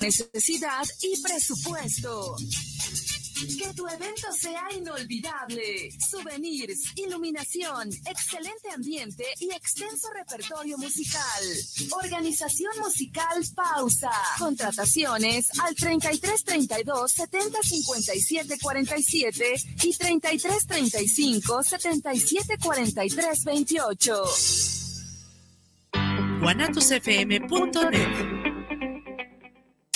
necesidad y presupuesto. Que tu evento sea inolvidable. Souvenirs, iluminación, excelente ambiente y extenso repertorio musical. Organización musical Pausa. Contrataciones al 33 32 70 57 47 y 33 35 77 43 28. guanatosfm.net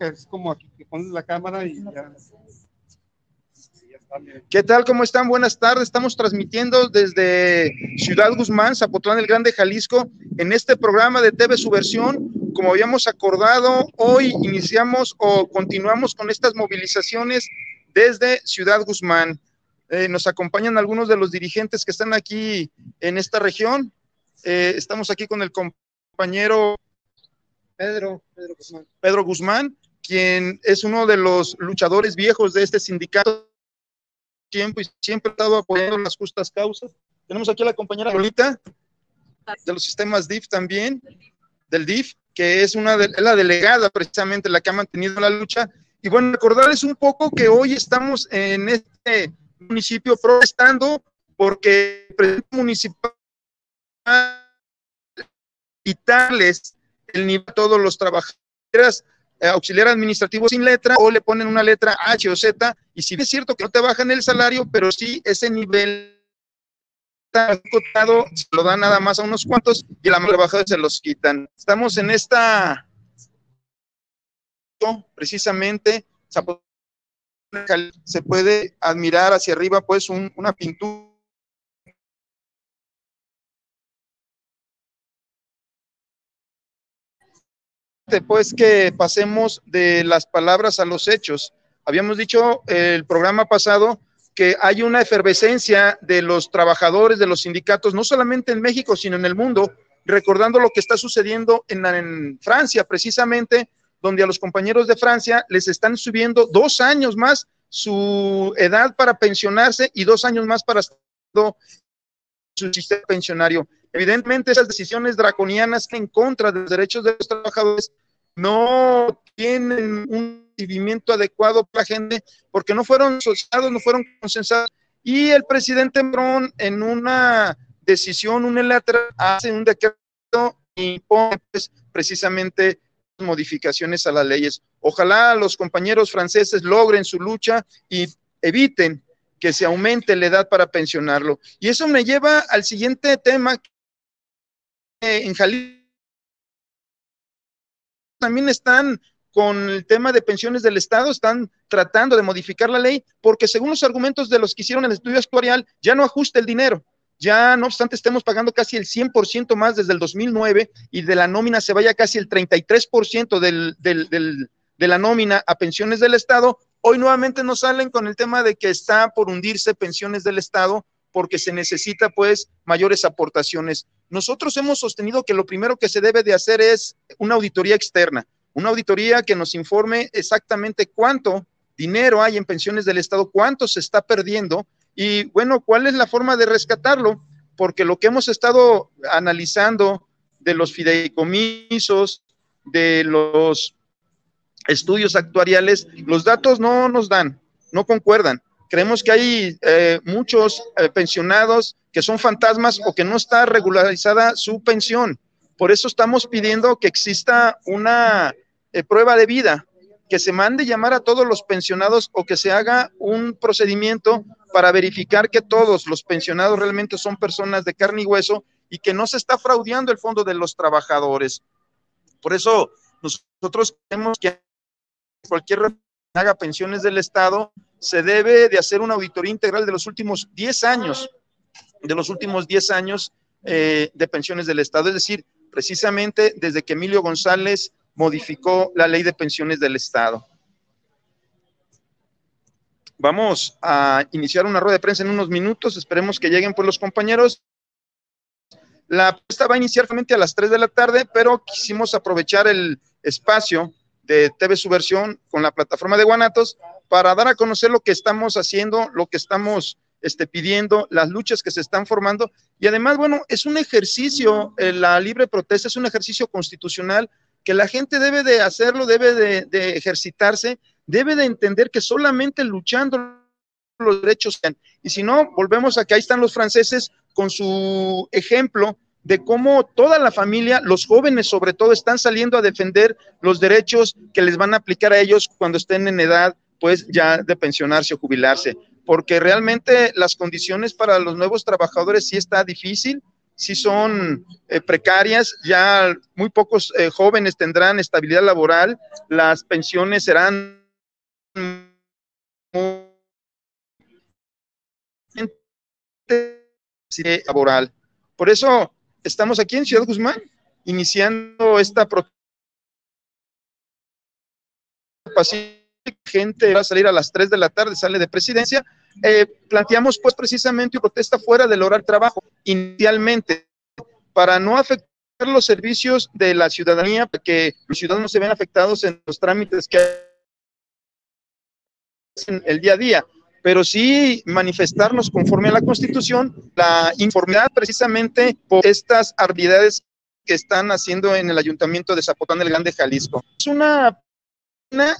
es como aquí que pones la cámara y ya. ¿Qué tal? ¿Cómo están? Buenas tardes. Estamos transmitiendo desde Ciudad Guzmán, Zapotlán el Grande, Jalisco, en este programa de TV Subversión. Como habíamos acordado, hoy iniciamos o continuamos con estas movilizaciones desde Ciudad Guzmán. Eh, nos acompañan algunos de los dirigentes que están aquí en esta región. Eh, estamos aquí con el compañero Pedro, Pedro Guzmán. Pedro Guzmán, quien es uno de los luchadores viejos de este sindicato tiempo y siempre ha estado apoyando las justas causas. Tenemos aquí a la compañera Lolita de los sistemas DIF también, del DIF, que es una de, la delegada precisamente la que ha mantenido la lucha. Y bueno, recordarles un poco que hoy estamos en este municipio protestando porque el presidente municipal y tales el nivel de todos los trabajadores auxiliar administrativo sin letra o le ponen una letra H o Z y si es cierto que no te bajan el salario, pero sí ese nivel está cotado, se lo dan nada más a unos cuantos y la trabajadora se los quitan. Estamos en esta precisamente se puede admirar hacia arriba pues una pintura pues que pasemos de las palabras a los hechos. Habíamos dicho el programa pasado que hay una efervescencia de los trabajadores, de los sindicatos, no solamente en México, sino en el mundo, recordando lo que está sucediendo en, en Francia, precisamente, donde a los compañeros de Francia les están subiendo dos años más su edad para pensionarse y dos años más para su sistema pensionario. Evidentemente, esas decisiones draconianas en contra de los derechos de los trabajadores no tienen un recibimiento adecuado para la gente porque no fueron asociados, no fueron consensados. Y el presidente Bron, en una decisión unilateral, hace un decreto y pone pues, precisamente modificaciones a las leyes. Ojalá los compañeros franceses logren su lucha y eviten que se aumente la edad para pensionarlo. Y eso me lleva al siguiente tema. En Jalisco también están con el tema de pensiones del Estado, están tratando de modificar la ley, porque según los argumentos de los que hicieron el estudio actuarial, ya no ajusta el dinero. Ya no obstante, estemos pagando casi el 100% más desde el 2009 y de la nómina se vaya casi el 33% del, del, del, de la nómina a pensiones del Estado. Hoy nuevamente nos salen con el tema de que está por hundirse pensiones del Estado porque se necesita pues mayores aportaciones. Nosotros hemos sostenido que lo primero que se debe de hacer es una auditoría externa, una auditoría que nos informe exactamente cuánto dinero hay en pensiones del Estado, cuánto se está perdiendo y bueno, cuál es la forma de rescatarlo, porque lo que hemos estado analizando de los fideicomisos, de los estudios actuariales, los datos no nos dan, no concuerdan. Creemos que hay eh, muchos eh, pensionados que son fantasmas o que no está regularizada su pensión. Por eso estamos pidiendo que exista una eh, prueba de vida, que se mande llamar a todos los pensionados o que se haga un procedimiento para verificar que todos los pensionados realmente son personas de carne y hueso y que no se está fraudeando el fondo de los trabajadores. Por eso nosotros creemos que cualquier haga pensiones del Estado se debe de hacer una auditoría integral de los últimos 10 años, de los últimos 10 años, eh, de pensiones del Estado, es decir, precisamente desde que Emilio González modificó la ley de pensiones del Estado. Vamos a iniciar una rueda de prensa en unos minutos, esperemos que lleguen por los compañeros. La pista va a iniciar a las 3 de la tarde, pero quisimos aprovechar el espacio de TV Subversión con la plataforma de Guanatos para dar a conocer lo que estamos haciendo, lo que estamos este, pidiendo, las luchas que se están formando. Y además, bueno, es un ejercicio, eh, la libre protesta es un ejercicio constitucional que la gente debe de hacerlo, debe de, de ejercitarse debe de entender que solamente luchando los derechos, y si no, volvemos a que ahí están los franceses con su ejemplo de cómo toda la familia, los jóvenes sobre todo, están saliendo a defender los derechos que les van a aplicar a ellos cuando estén en edad, pues ya de pensionarse o jubilarse, porque realmente las condiciones para los nuevos trabajadores sí está difícil, sí son eh, precarias, ya muy pocos eh, jóvenes tendrán estabilidad laboral, las pensiones serán laboral. Por eso estamos aquí en Ciudad Guzmán iniciando esta protesta. Gente va a salir a las 3 de la tarde, sale de presidencia. Eh, planteamos pues precisamente una protesta fuera del horario de trabajo inicialmente para no afectar los servicios de la ciudadanía, porque los ciudadanos se ven afectados en los trámites que en el día a día, pero sí manifestarnos conforme a la Constitución, la informidad precisamente por estas arbitrariedades que están haciendo en el Ayuntamiento de Zapotán del Grande, Jalisco. Es una pena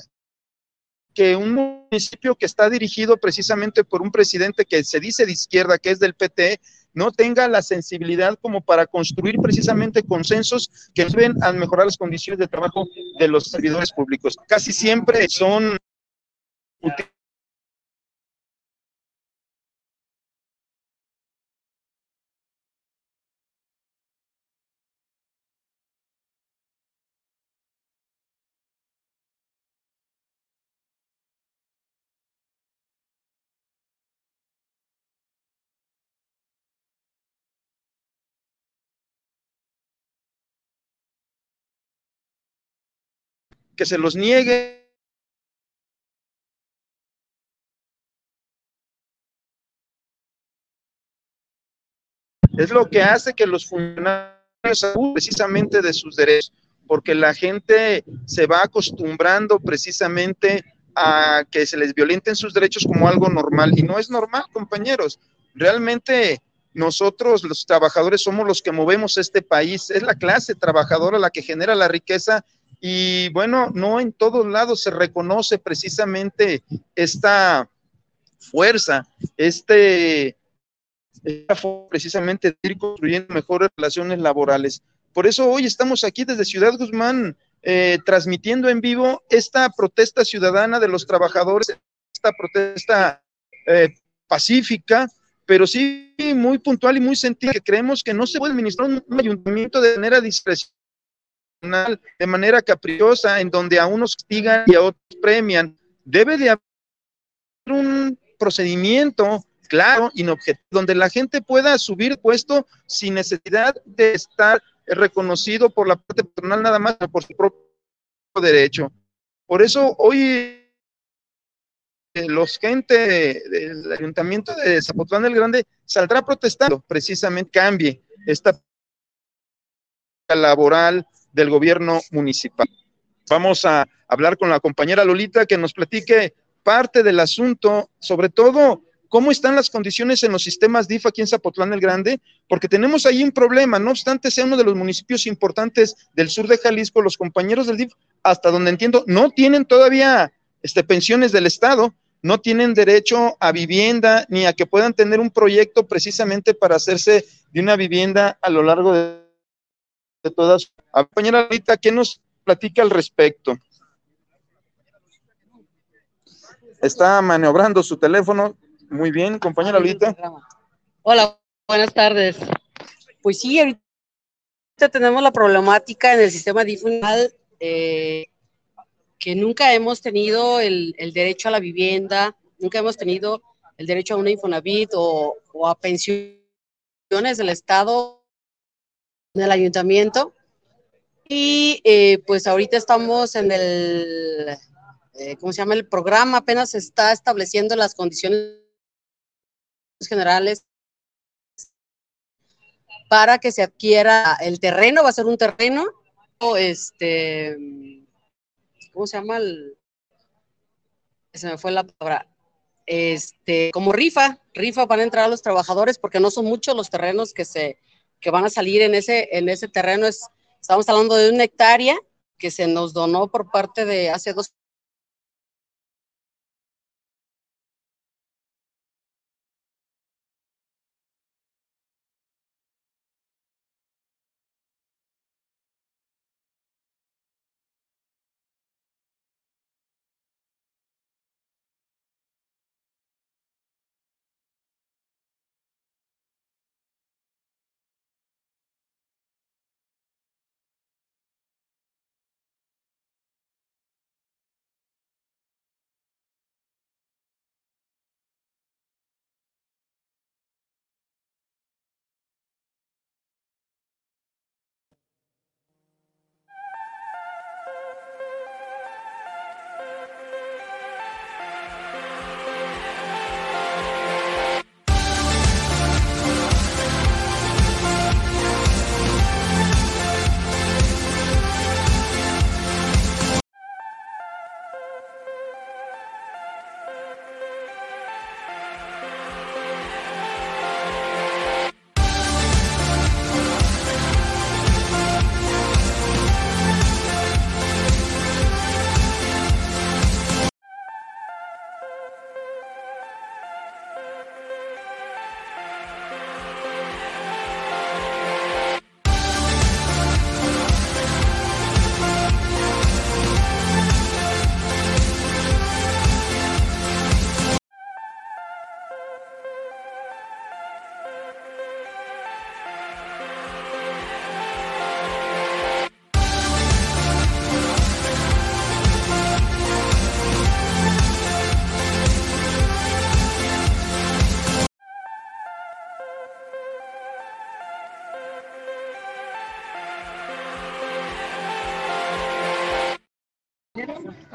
que un municipio que está dirigido precisamente por un presidente que se dice de izquierda, que es del PT, no tenga la sensibilidad como para construir precisamente consensos que deben a mejorar las condiciones de trabajo de los servidores públicos. Casi siempre son que se los niegue es lo que hace que los funcionarios precisamente de sus derechos, porque la gente se va acostumbrando precisamente a que se les violenten sus derechos como algo normal y no es normal, compañeros. Realmente nosotros los trabajadores somos los que movemos este país, es la clase trabajadora la que genera la riqueza y bueno, no en todos lados se reconoce precisamente esta fuerza, este precisamente de ir construyendo mejores relaciones laborales. Por eso hoy estamos aquí desde Ciudad Guzmán eh, transmitiendo en vivo esta protesta ciudadana de los trabajadores, esta protesta eh, pacífica, pero sí muy puntual y muy sentida, que creemos que no se puede administrar un, ayuntamiento de manera discrecional, de manera caprichosa, en donde a unos castigan y a otros premian. Debe de haber un procedimiento claro, inobjetivo, donde la gente pueda subir puesto sin necesidad de estar reconocido por la parte patronal nada más, por su propio derecho. Por eso hoy eh, los gente del ayuntamiento de Zapotlán del Grande saldrá protestando, precisamente cambie esta laboral del gobierno municipal. Vamos a hablar con la compañera Lolita que nos platique parte del asunto, sobre todo cómo están las condiciones en los sistemas DIF aquí en Zapotlán el Grande, porque tenemos ahí un problema, no obstante sea uno de los municipios importantes del sur de Jalisco, los compañeros del DIF, hasta donde entiendo, no tienen todavía este, pensiones del Estado, no tienen derecho a vivienda ni a que puedan tener un proyecto precisamente para hacerse de una vivienda a lo largo de, de todas. Compañera ahorita, ¿qué nos platica al respecto? Está maniobrando su teléfono. Muy bien, compañera Lolita. Hola, buenas tardes. Pues sí, ahorita tenemos la problemática en el sistema difunal eh, que nunca hemos tenido el, derecho a la vivienda, nunca hemos tenido el derecho a una Infonavit o, a pensiones del Estado en el ayuntamiento. Y eh, pues ahorita estamos en el, eh, ¿cómo se llama? El programa apenas está estableciendo las condiciones generales para que se adquiera el terreno, va a ser un terreno, este, ¿cómo se llama? se me fue la palabra, este, como rifa, rifa van a entrar los trabajadores porque no son muchos los terrenos que se, que van a salir en ese, en ese terreno, es, estamos hablando de una hectárea que se nos donó por parte de hace dos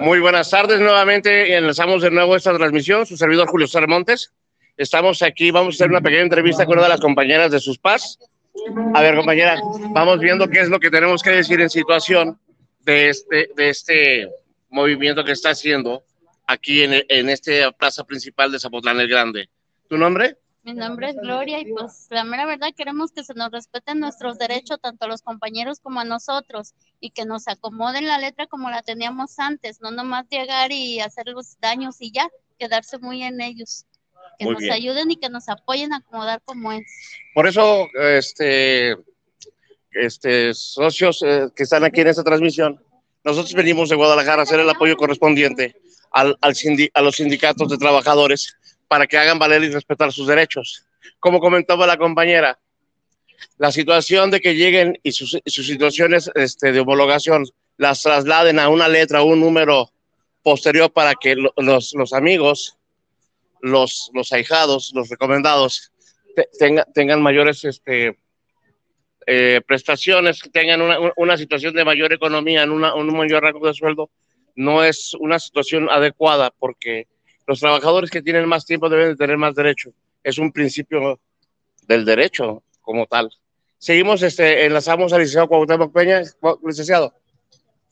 Muy buenas tardes nuevamente. Enlazamos de nuevo esta transmisión. Su servidor Julio César. Estamos aquí, vamos a hacer una pequeña entrevista con una de las compañeras de sus PAS. A ver, compañera, vamos viendo qué es lo que tenemos que decir en situación de este, de este movimiento que está haciendo aquí en, en esta plaza principal de Zapotlán el Grande. ¿Tu nombre? Mi nombre es Gloria y pues la mera verdad queremos que se nos respeten nuestros derechos tanto a los compañeros como a nosotros y que nos acomoden la letra como la teníamos antes, no nomás llegar y hacer los daños y ya, quedarse muy en ellos. Que nos ayuden y que nos apoyen a acomodar como es. Por eso, este, este, socios eh, que están aquí en esta transmisión, nosotros venimos de Guadalajara a hacer el apoyo correspondiente al, al a los sindicatos de trabajadores para que hagan valer y respetar sus derechos. Como comentaba la compañera, la situación de que lleguen y sus, situaciones este, de homologación las trasladen a una letra o un número posterior para que los, los, amigos, los, los ahijados, los recomendados, tengan mayores este, eh, prestaciones, tengan una, una, situación de mayor economía, en una, un mayor rango de sueldo, no es una situación adecuada porque los trabajadores que tienen más tiempo deben de tener más derecho. Es un principio del derecho como tal. Seguimos, este, enlazamos al licenciado Cuauhtémoc Peña, licenciado.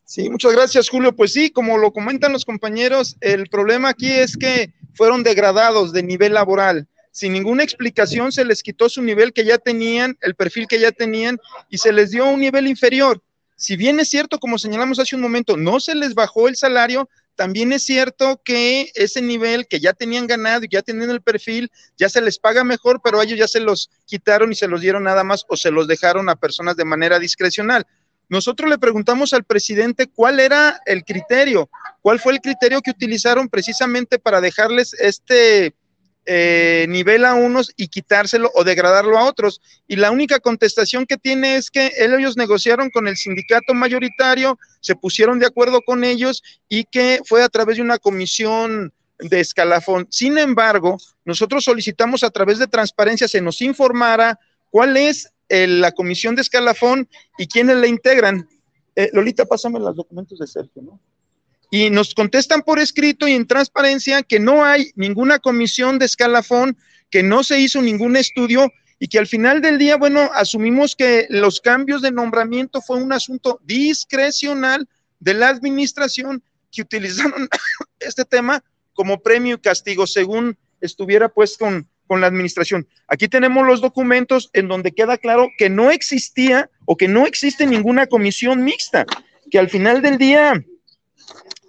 Sí, muchas gracias, Julio. Pues sí, como lo comentan los compañeros, el problema aquí es que fueron degradados de nivel laboral. Sin ninguna explicación se les quitó su nivel que ya tenían, el perfil que ya tenían, y se les dio un nivel inferior. Si bien es cierto, como señalamos hace un momento, no se les bajó el salario, también es cierto que ese nivel que ya tenían ganado y ya tenían el perfil, ya se les paga mejor, pero a ellos ya se los quitaron y se los dieron nada más o se los dejaron a personas de manera discrecional. Nosotros le preguntamos al presidente cuál era el criterio, cuál fue el criterio que utilizaron precisamente para dejarles este eh, nivel a unos y quitárselo o degradarlo a otros. Y la única contestación que tiene es que ellos negociaron con el sindicato mayoritario, se pusieron de acuerdo con ellos y que fue a través de una comisión de escalafón. Sin embargo, nosotros solicitamos a través de transparencia se nos informara cuál es la comisión de escalafón y quiénes la integran. Eh, Lolita, pásame los documentos de Sergio, ¿no? Y nos contestan por escrito y en transparencia que no hay ninguna comisión de escalafón, que no se hizo ningún estudio y que al final del día, bueno, asumimos que los cambios de nombramiento fue un asunto discrecional de la administración que utilizaron este tema como premio y castigo, según estuviera pues con, con la administración. Aquí tenemos los documentos en donde queda claro que no existía o que no existe ninguna comisión mixta, que al final del día,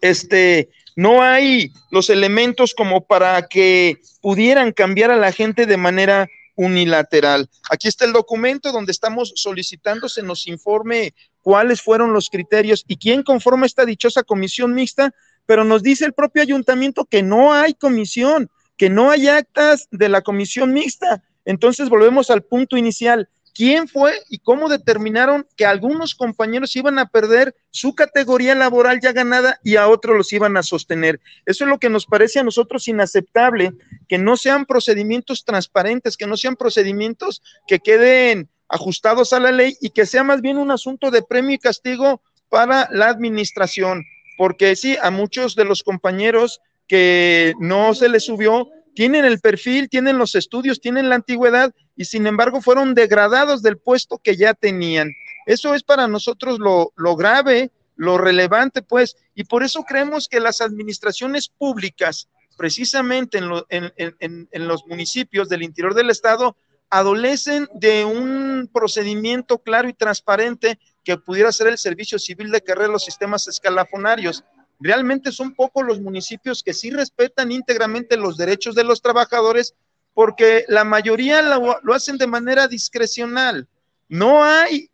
este, no hay los elementos como para que pudieran cambiar a la gente de manera unilateral. Aquí está el documento donde estamos solicitando se nos informe cuáles fueron los criterios y quién conforma esta dichosa comisión mixta, pero nos dice el propio ayuntamiento que no hay comisión, que no hay actas de la comisión mixta. Entonces volvemos al punto inicial. ¿Quién fue y cómo determinaron que algunos compañeros iban a perder su categoría laboral ya ganada y a otros los iban a sostener? Eso es lo que nos parece a nosotros inaceptable, que no sean procedimientos transparentes, que no sean procedimientos que queden ajustados a la ley y que sea más bien un asunto de premio y castigo para la administración, porque sí, a muchos de los compañeros que no se les subió, tienen el perfil, tienen los estudios, tienen la antigüedad y sin embargo fueron degradados del puesto que ya tenían. Eso es para nosotros lo, grave, lo relevante, pues, y por eso creemos que las administraciones públicas, precisamente en, los municipios del interior del estado, adolecen de un procedimiento claro y transparente que pudiera ser el servicio civil de carrera los sistemas escalafonarios. Realmente son pocos los municipios que sí respetan íntegramente los derechos de los trabajadores porque la mayoría lo, hacen de manera discrecional. No hay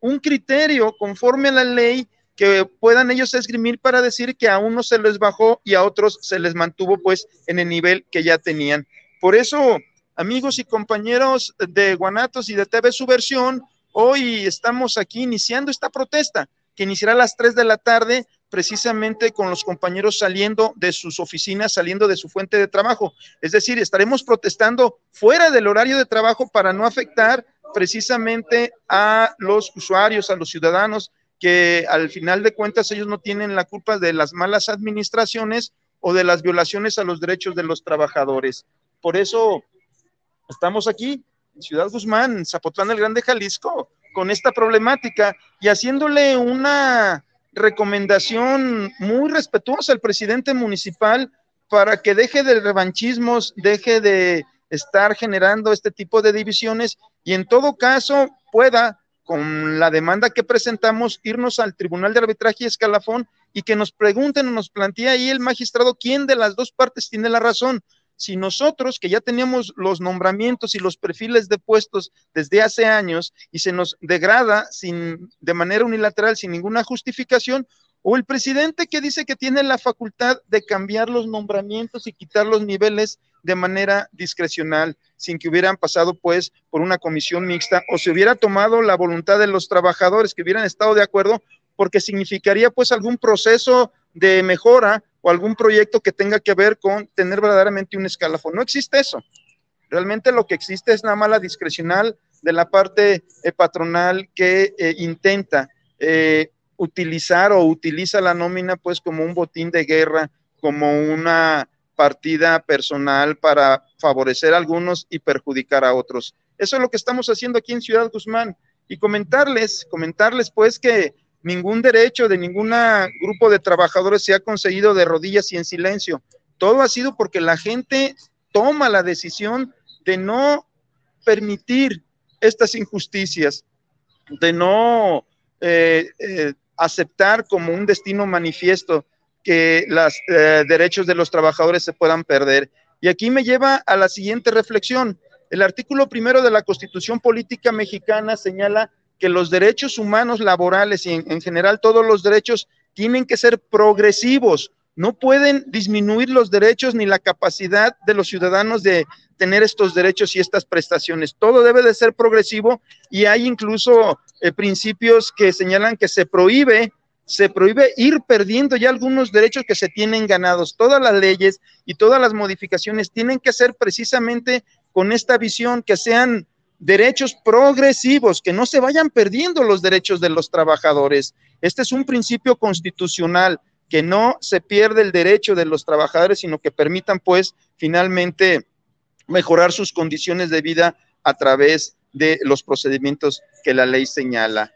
un criterio conforme a la ley que puedan ellos esgrimir para decir que a unos se les bajó y a otros se les mantuvo pues en el nivel que ya tenían. Por eso amigos y compañeros de Guanatos y de TV Subversión, hoy estamos aquí iniciando esta protesta que iniciará a las 3 de la tarde, precisamente con los compañeros saliendo de sus oficinas, saliendo de su fuente de trabajo. Es decir, estaremos protestando fuera del horario de trabajo para no afectar precisamente a los usuarios, a los ciudadanos, que al final de cuentas ellos no tienen la culpa de las malas administraciones o de las violaciones a los derechos de los trabajadores. Por eso Estamos aquí en Ciudad Guzmán, Zapotlán el Grande, Jalisco, con esta problemática y haciéndole una recomendación muy respetuosa al presidente municipal para que deje de revanchismos, deje de estar generando este tipo de divisiones y en todo caso pueda, con la demanda que presentamos, irnos al Tribunal de Arbitraje y Escalafón y que nos pregunten o nos plantee ahí el magistrado quién de las dos partes tiene la razón, si nosotros que ya teníamos los nombramientos y los perfiles de puestos desde hace años y se nos degrada sin de manera unilateral sin ninguna justificación o el presidente que dice que tiene la facultad de cambiar los nombramientos y quitar los niveles de manera discrecional sin que hubieran pasado pues por una comisión mixta o se hubiera tomado la voluntad de los trabajadores que hubieran estado de acuerdo porque significaría pues algún proceso de mejora o algún proyecto que tenga que ver con tener verdaderamente un escalafón. No existe eso. Realmente lo que existe es la mala discrecional de la parte eh, patronal que eh, intenta eh, utilizar o utiliza la nómina pues como un botín de guerra, como una partida personal para favorecer a algunos y perjudicar a otros. Eso es lo que estamos haciendo aquí en Ciudad Guzmán. Y comentarles, comentarles pues que ningún derecho de ningún grupo de trabajadores se ha conseguido de rodillas y en silencio. Todo ha sido porque la gente toma la decisión de no permitir estas injusticias, de no eh, eh, aceptar como un destino manifiesto que los eh, derechos de los trabajadores se puedan perder. Y aquí me lleva a la siguiente reflexión. El artículo primero de la Constitución Política Mexicana señala que los derechos humanos laborales y en, general todos los derechos tienen que ser progresivos, no pueden disminuir los derechos ni la capacidad de los ciudadanos de tener estos derechos y estas prestaciones. Todo debe de ser progresivo y hay incluso eh, principios que señalan que se prohíbe, se prohíbe ir perdiendo ya algunos derechos que se tienen ganados. Todas las leyes y todas las modificaciones tienen que ser precisamente con esta visión, que sean derechos progresivos, que no se vayan perdiendo los derechos de los trabajadores. Este es un principio constitucional, que no se pierde el derecho de los trabajadores, sino que permitan pues finalmente mejorar sus condiciones de vida a través de los procedimientos que la ley señala.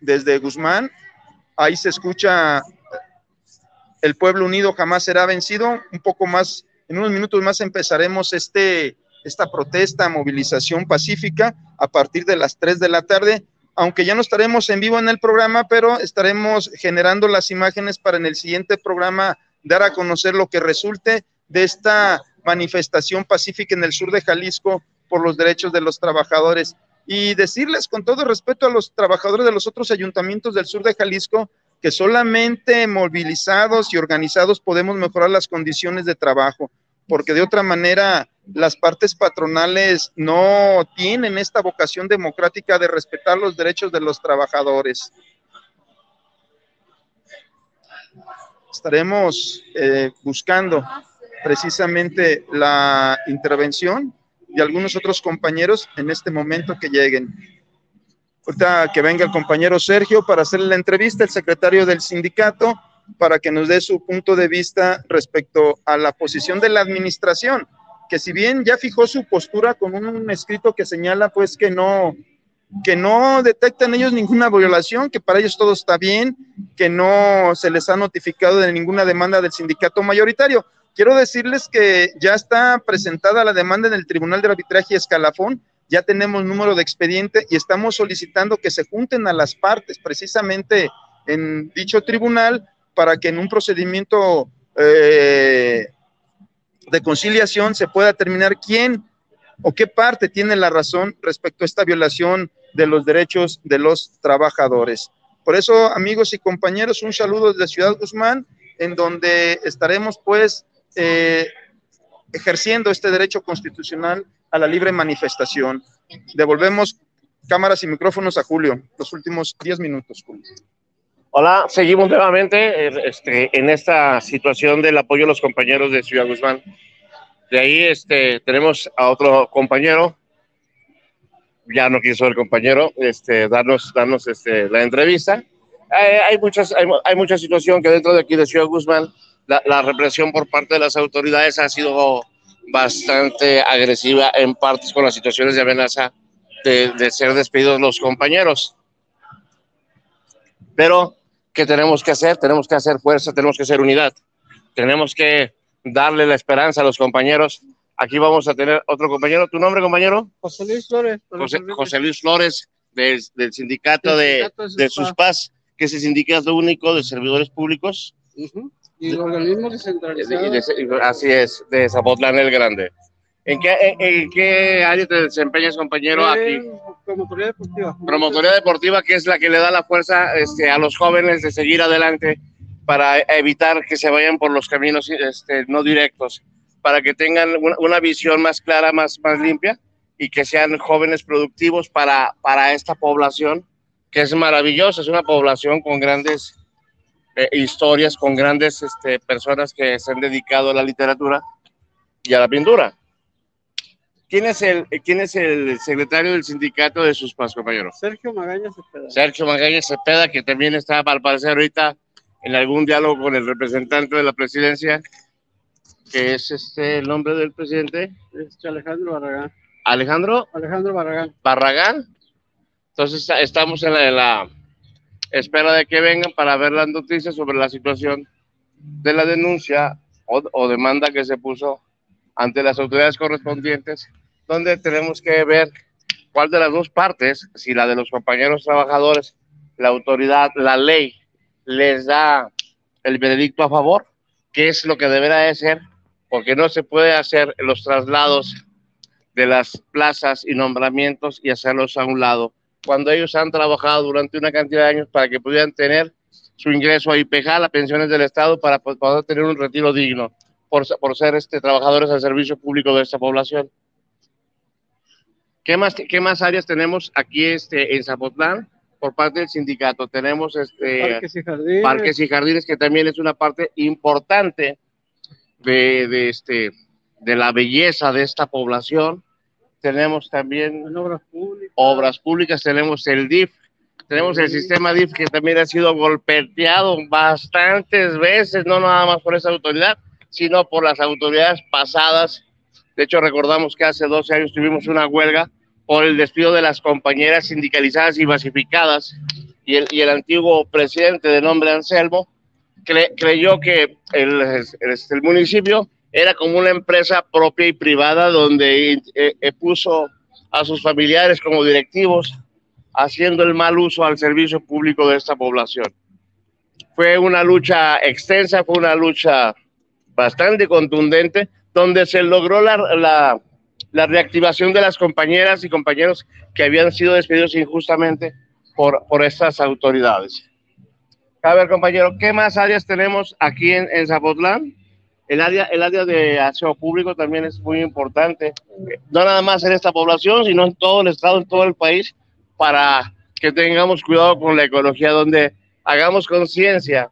Desde Guzmán, ahí se escucha el pueblo unido jamás será vencido. Un poco más, en unos minutos más empezaremos este, esta protesta, movilización pacífica a partir de las 3 de la tarde, aunque ya no estaremos en vivo en el programa, pero estaremos generando las imágenes para en el siguiente programa dar a conocer lo que resulte de esta manifestación pacífica en el sur de Jalisco por los derechos de los trabajadores. Y decirles con todo respeto a los trabajadores de los otros ayuntamientos del sur de Jalisco que solamente movilizados y organizados podemos mejorar las condiciones de trabajo, porque de otra manera las partes patronales no tienen esta vocación democrática de respetar los derechos de los trabajadores. Estaremos eh, buscando precisamente la intervención de algunos otros compañeros en este momento que lleguen. Ahorita que venga el compañero Sergio para hacerle la entrevista, el secretario del sindicato, para que nos dé su punto de vista respecto a la posición de la administración, que si bien ya fijó su postura con un escrito que señala pues que no, que no detectan ellos ninguna violación, que para ellos todo está bien, que no se les ha notificado de ninguna demanda del sindicato mayoritario. Quiero decirles que ya está presentada la demanda en el Tribunal de Arbitraje Escalafón, ya tenemos número de expediente y estamos solicitando que se junten a las partes precisamente en dicho tribunal para que en un procedimiento eh, de conciliación se pueda determinar quién o qué parte tiene la razón respecto a esta violación de los derechos de los trabajadores. Por eso, amigos y compañeros, un saludo desde Ciudad Guzmán, en donde estaremos pues eh, ejerciendo este derecho constitucional a la libre manifestación. Devolvemos cámaras y micrófonos a Julio, los últimos 10 minutos, Julio. Hola, seguimos nuevamente eh, este, en esta situación del apoyo a los compañeros de Ciudad Guzmán. De ahí este, tenemos a otro compañero, ya no quiso el compañero este, darnos, darnos este, la entrevista. Hay, muchas, hay, hay, mucha situación que dentro de aquí de Ciudad Guzmán, la, la represión por parte de las autoridades ha sido bastante agresiva en partes con las situaciones de amenaza de, ser despedidos los compañeros. Pero, ¿qué tenemos que hacer? Tenemos que hacer fuerza, tenemos que hacer unidad. Tenemos que darle la esperanza a los compañeros. Aquí vamos a tener otro compañero. ¿Tu nombre, compañero? José Luis Flores. José, Luis Flores, del, sindicato, de, de, SUSPAS, que es el sindicato único de servidores públicos. Y el organismo descentralizado. así es, de Zapotlán el Grande. ¿En qué, en, qué área te desempeñas, compañero? aquí. Promotoría deportiva. Promotoría deportiva, que es la que le da la fuerza este, a los jóvenes de seguir adelante para evitar que se vayan por los caminos este, no directos, para que tengan una, visión más clara, más, más limpia y que sean jóvenes productivos para, para esta población, que es maravillosa, es una población con grandes eh, historias con grandes este, personas que se han dedicado a la literatura y a la pintura. ¿Quién es el, quién es el secretario del sindicato de sus pas, compañeros? Sergio Magaña Cepeda. Sergio Magaña Cepeda, que también está, al parecer, ahorita en algún diálogo con el representante de la presidencia, que es este el nombre del presidente. Este Alejandro Barragán. ¿Alejandro? Alejandro Barragán. ¿Barragán? Entonces estamos en la espera de que vengan para ver las noticias sobre la situación de la denuncia o, demanda que se puso ante las autoridades correspondientes, donde tenemos que ver cuál de las dos partes, si la de los compañeros trabajadores, la autoridad, la ley, les da el veredicto a favor, qué es lo que deberá de ser, porque no se puede hacer los traslados de las plazas y nombramientos y hacerlos a un lado cuando ellos han trabajado durante una cantidad de años para que pudieran tener su ingreso a IPJ, las pensiones del Estado, para poder tener un retiro digno por, por ser este, trabajadores al servicio público de esta población. ¿Qué más, qué más áreas tenemos aquí este, en Zapotlán? Por parte del sindicato tenemos este, parques, y jardines. parques y jardines, que también es una parte importante de, de este, de la belleza de esta población. Tenemos también obras públicas. obras públicas, tenemos el DIF, tenemos el sistema DIF que también ha sido golpeteado bastantes veces, no nada más por esa autoridad, sino por las autoridades pasadas. De hecho, recordamos que hace 12 años tuvimos una huelga por el despido de las compañeras sindicalizadas y basificadas y el, y el antiguo presidente de nombre Anselmo cre- creyó que el, el- el municipio era como una empresa propia y privada donde eh, eh, puso a sus familiares como directivos, haciendo el mal uso al servicio público de esta población. Fue una lucha extensa, fue una lucha bastante contundente, donde se logró la, la, la reactivación de las compañeras y compañeros que habían sido despedidos injustamente por, por estas autoridades. A ver, compañero, ¿qué más áreas tenemos aquí en, en Zapotlán? El área, el área de aseo público también es muy importante, no nada más en esta población, sino en todo el estado, en todo el país, para que tengamos cuidado con la ecología, donde hagamos conciencia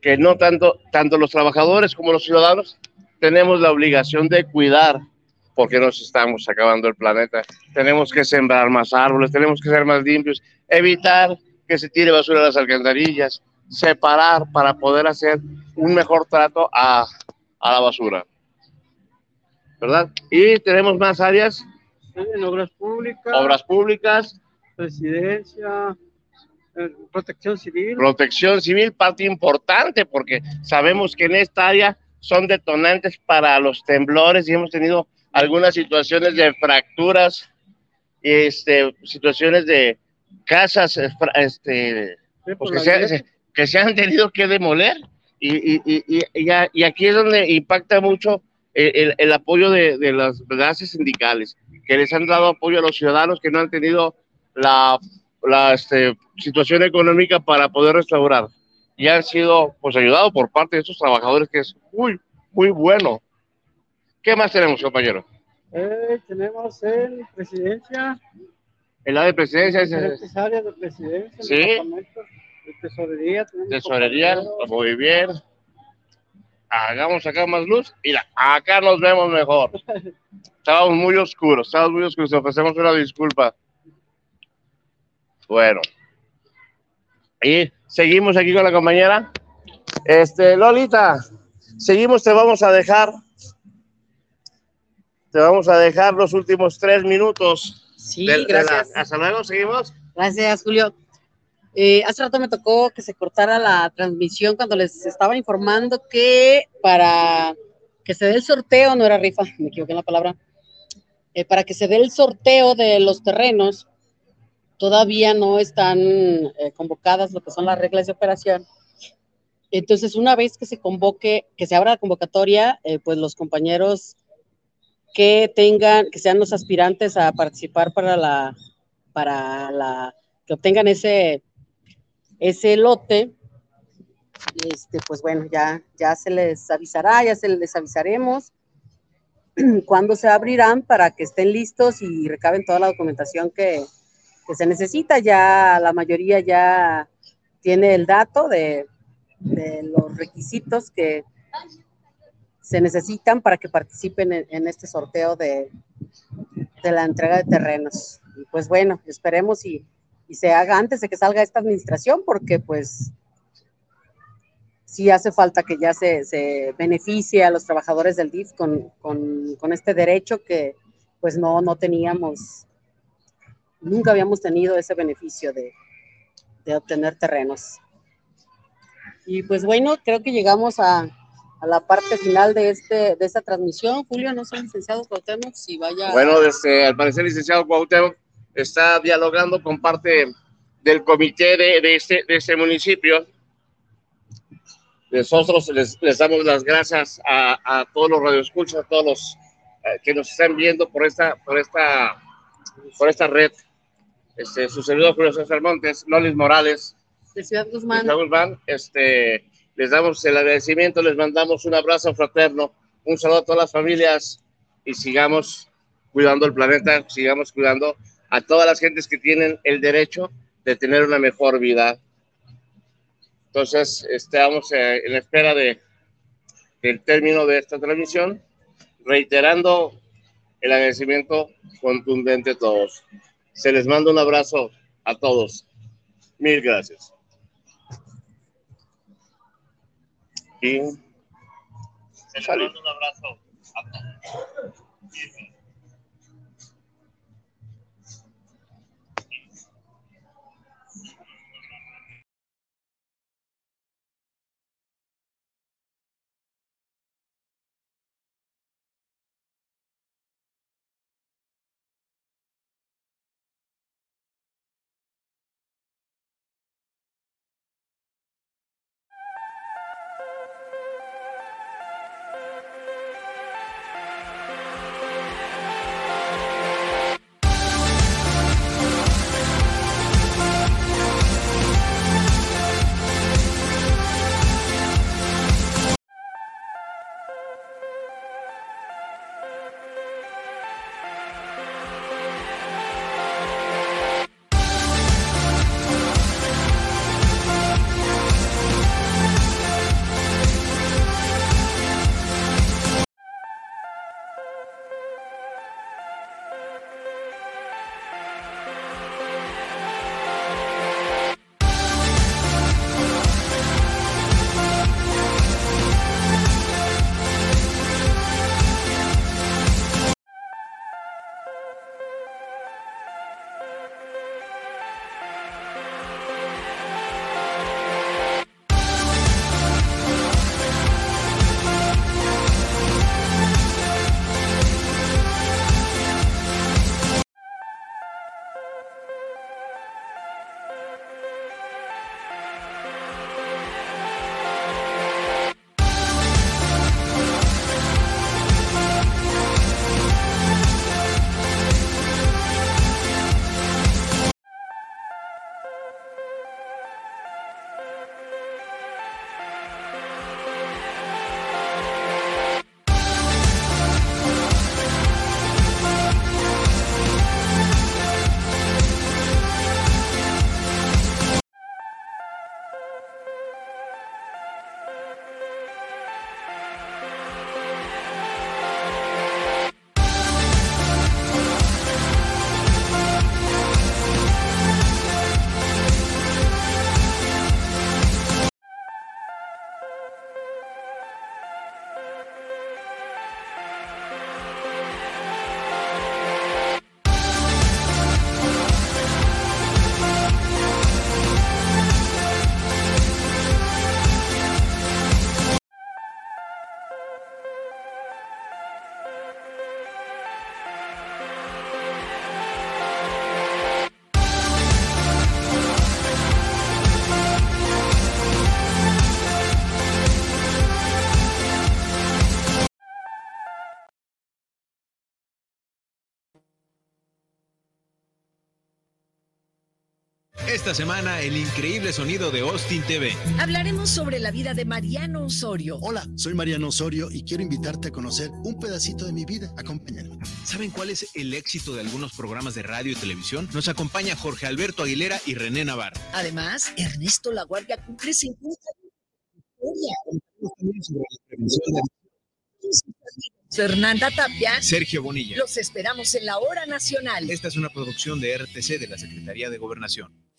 que no tanto, tanto los trabajadores como los ciudadanos tenemos la obligación de cuidar porque nos estamos acabando el planeta. Tenemos que sembrar más árboles, tenemos que ser más limpios, evitar que se tire basura a las alcantarillas, separar para poder hacer un mejor trato a, a la basura. ¿Verdad? Y tenemos más áreas, En obras públicas. obras públicas, Presidencia. eh, Protección civil. protección civil, parte importante, porque sabemos que en esta área son detonantes para los temblores y hemos tenido algunas situaciones de fracturas, este, situaciones de casas eh, este, pues se- que se han tenido que demoler. Y, y, y, aquí es donde impacta mucho el, el- el apoyo de, de las bases sindicales, que les han dado apoyo a los ciudadanos que no han tenido la, la este, situación económica para poder restaurar. Y han sido pues ayudados por parte de estos trabajadores, que es muy, muy bueno. ¿Qué más tenemos, compañero? Eh, tenemos en presidencia. El área de presidencia, es- Diferentes áreas de presidencia. Sí. Tesorería. tesorería, muy bien. Hagamos acá más luz. Mira, acá nos vemos mejor. Estábamos muy oscuros, estábamos muy oscuros. Te ofrecemos una disculpa. Bueno. Y seguimos aquí con la compañera. Este, Lolita, seguimos, te vamos a dejar. Te vamos a dejar los últimos tres minutos. Sí, del- de la- gracias. hasta luego, seguimos. Gracias, Julio. Eh, hace rato me tocó que se cortara la transmisión cuando les estaba informando que para que se dé el sorteo, no era rifa, me equivoqué en la palabra, eh, para que se dé el sorteo de los terrenos, todavía no están eh, convocadas lo que son las reglas de operación. Entonces, una vez que se convoque, que se abra la convocatoria, pues los compañeros que tengan, que sean los aspirantes a participar para la, para la, que obtengan ese, ese lote, este, pues bueno, ya, ya se les avisará, ya se les avisaremos cuándo se abrirán para que estén listos y recaben toda la documentación que, se necesita. Ya la mayoría ya tiene el dato de, de los requisitos que se necesitan para que participen en, en este sorteo de, de la entrega de terrenos. Y pues bueno, esperemos y, y se haga antes de que salga esta administración, porque pues sí hace falta que ya se, se beneficie a los trabajadores del DIF con, con, con este derecho que pues no, no teníamos, nunca habíamos tenido ese beneficio de, de obtener terrenos. Y pues bueno, creo que llegamos a, a la parte final de, este, de esta transmisión. Julio, no sé, licenciado Cuauhtémoc, si vaya... Bueno, este, al parecer, licenciado Cuauhtémoc está dialogando con parte del comité de, de este, de este municipio. Nosotros les, les damos las gracias a, a todos los radioescuchas, a todos los eh, que nos están viendo por esta, por esta, por esta red. Este, su servidor Julio César Montes, Lolis Morales, de Ciudad Guzmán. Ciudad Guzmán, este, les damos el agradecimiento, les mandamos un abrazo fraterno, un saludo a todas las familias y sigamos cuidando el planeta, sigamos cuidando a todas las gentes que tienen el derecho de tener una mejor vida. Entonces, estamos eh, en la espera de, del término de esta transmisión reiterando el agradecimiento contundente a todos. Se les manda un abrazo a todos. Mil gracias. Y se les manda un abrazo a todos. Esta semana, el increíble sonido de Austin TV. Hablaremos sobre la vida de Mariano Osorio. Hola, soy Mariano Osorio y quiero invitarte a conocer un pedacito de mi vida. Acompáñame. ¿Saben cuál es el éxito de algunos programas de radio y televisión? Nos acompaña Jorge Alberto Aguilera y René Navarro. Además, Ernesto Laguardia cumple 50 Fernanda Tapia. Sergio Bonilla. Los esperamos en la hora nacional. Esta es una producción de RTC de la Secretaría de Gobernación.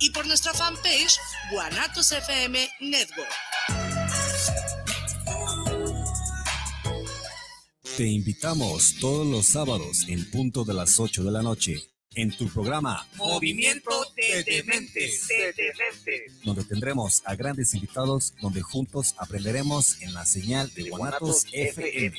y por nuestra fanpage Guanatos FM Network. Te invitamos todos los sábados en punto de las 8 de la noche en tu programa Movimiento de Dementes, de Dementes. donde tendremos a grandes invitados donde juntos aprenderemos en la señal de Guanatos FM.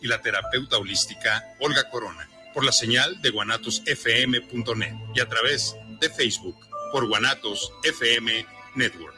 y la terapeuta holística Olga Corona por la señal de guanatosfm.net y a través de Facebook por Guanatos FM Network.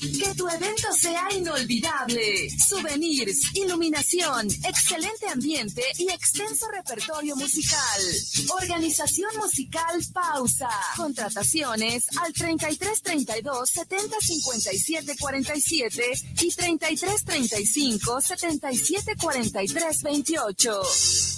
Que tu evento sea inolvidable. Souvenirs, iluminación, excelente ambiente y extenso repertorio musical. Organización musical Pausa. Contrataciones al 33 32 70 57 47 y 33 35 77 43 28.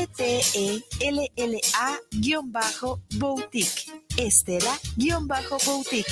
S-T-E-L-L-A-Boutique. Estela-Boutique.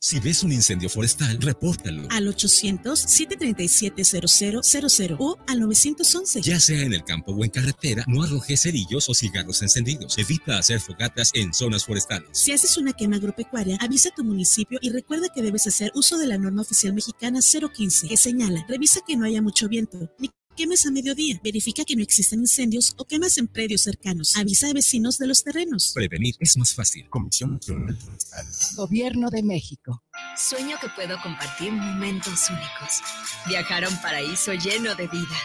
Si ves un incendio forestal, repórtalo. Al 800-737-0000 o al 911. Ya sea en el campo o en carretera, no arrojes cerillos o cigarros encendidos. Evita hacer fogatas en zonas forestales. Si haces una quema agropecuaria, avisa a tu municipio y recuerda que debes hacer uso de la norma oficial mexicana 015, que señala, revisa que no haya mucho viento, ni quemes a mediodía. Verifica que no existen incendios o quemas en predios cercanos. Avisa a vecinos de los terrenos. Prevenir es más fácil. Comisión Nacional Forestal. Gobierno de México. Sueño que puedo compartir momentos únicos. Viajar a un paraíso lleno de vida.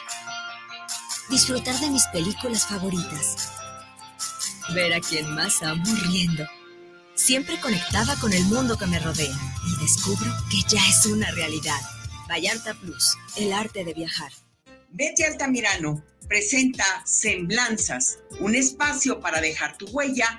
Disfrutar de mis películas favoritas. Ver a quien más amo riendo. Siempre conectada con el mundo que me rodea. Y descubro que ya es una realidad. Vallanta Plus, el arte de viajar. Betty Altamirano presenta Semblanzas, un espacio para dejar tu huella